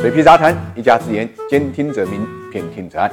水皮杂谈，一家之言，兼听则明，偏听则暗。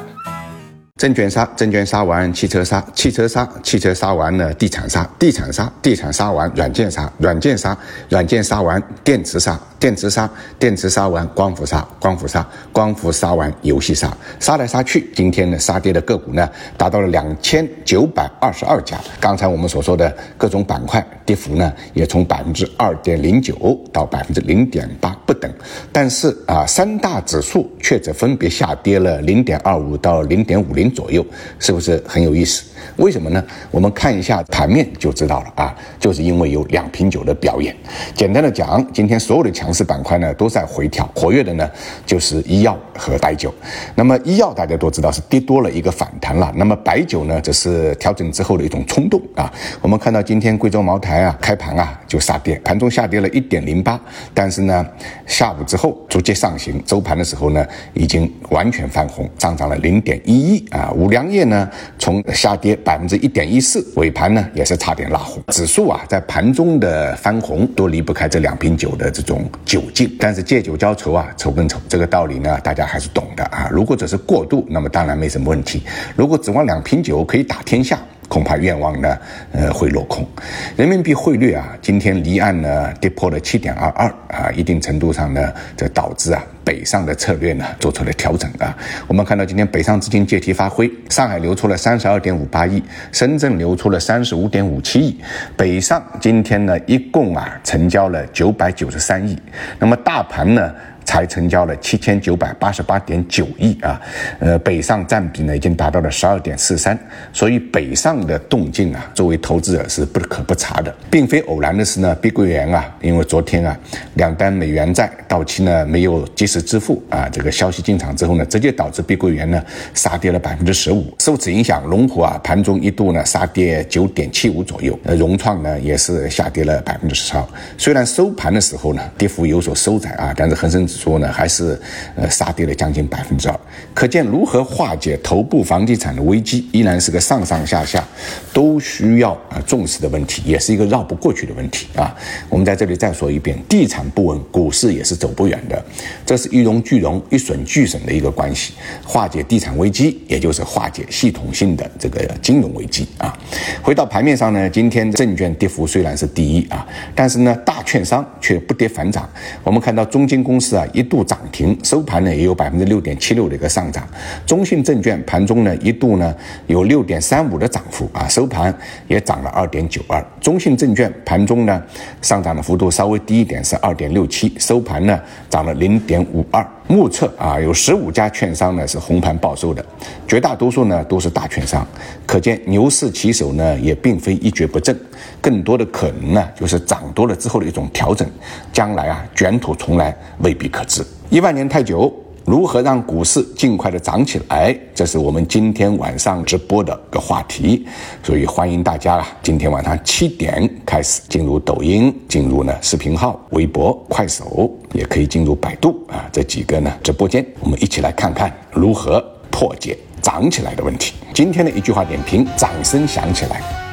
证券杀，证券杀完，汽车杀，汽车杀，汽车杀完了，地产杀，地产杀，地产杀完，软件杀，软件杀，软件杀完，电池杀，电池杀，电池杀完，光伏杀，光伏杀，光伏杀完，游戏杀，杀来杀去，今天呢，杀跌的个股呢，达到了两千九百二十二家。刚才我们所说的各种板块跌幅呢，也从百分之二点零九到百分之零点八等。但是啊，三大指数却只分别下跌了零点二五到零点五零。左右是不是很有意思？为什么呢？我们看一下盘面就知道了啊，就是因为有两瓶酒的表演。简单的讲，今天所有的强势板块呢都在回调，活跃的呢就是医药和白酒。那么医药大家都知道是跌多了一个反弹了，那么白酒呢则是调整之后的一种冲动啊。我们看到今天贵州茅台啊开盘啊就杀跌，盘中下跌了一点零八，但是呢下午之后逐渐上行，收盘的时候呢已经完全翻红，上涨了零点一一。啊，五粮液呢，从下跌百分之一点一四，尾盘呢也是差点拉红。指数啊，在盘中的翻红都离不开这两瓶酒的这种酒劲。但是借酒浇愁啊，愁更愁，这个道理呢，大家还是懂的啊。如果只是过度，那么当然没什么问题。如果指望两瓶酒可以打天下，恐怕愿望呢，呃，会落空。人民币汇率啊，今天离岸呢跌破了七点二二啊，一定程度上呢，这导致啊北上的策略呢做出了调整啊。我们看到今天北上资金借题发挥，上海流出了三十二点五八亿，深圳流出了三十五点五七亿，北上今天呢一共啊成交了九百九十三亿，那么大盘呢？才成交了七千九百八十八点九亿啊，呃，北上占比呢已经达到了十二点四三，所以北上的动静啊，作为投资者是不可不察的，并非偶然的是呢，碧桂园啊，因为昨天啊两单美元债到期呢没有及时支付啊，这个消息进场之后呢，直接导致碧桂园呢杀跌了百分之十五，受此影响，龙湖啊盘中一度呢杀跌九点七五左右，呃，融创呢也是下跌了百分之十二，虽然收盘的时候呢跌幅有所收窄啊，但是恒生说呢，还是呃杀跌了将近百分之二，可见如何化解头部房地产的危机，依然是个上上下下都需要啊重视的问题，也是一个绕不过去的问题啊。我们在这里再说一遍，地产不稳，股市也是走不远的，这是一荣俱荣、一损俱损的一个关系。化解地产危机，也就是化解系统性的这个金融危机啊。回到盘面上呢，今天证券跌幅虽然是第一啊，但是呢，大券商却不跌反涨。我们看到中金公司啊一度涨停，收盘呢也有百分之六点七六的一个上涨。中信证券盘中呢一度呢有六点三五的涨幅啊，收盘也涨了二点九二。中信证券盘中呢上涨的幅度稍微低一点，是二点六七，收盘呢涨了零点五二。目测啊，有十五家券商呢是红盘报收的，绝大多数呢都是大券商。可见牛市起手呢也并非一蹶不振，更多的可能呢就是涨多了之后的一种调整，将来啊卷土重来未必可知。一万年太久，如何让股市尽快的涨起来？这是我们今天晚上直播的个话题，所以欢迎大家啊，今天晚上七点开始进入抖音，进入呢视频号、微博、快手，也可以进入百度啊这几个呢直播间，我们一起来看看如何破解涨起来的问题。今天的一句话点评：掌声响起来。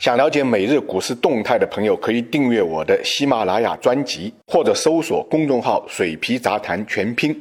想了解每日股市动态的朋友，可以订阅我的喜马拉雅专辑，或者搜索公众号“水皮杂谈全拼”。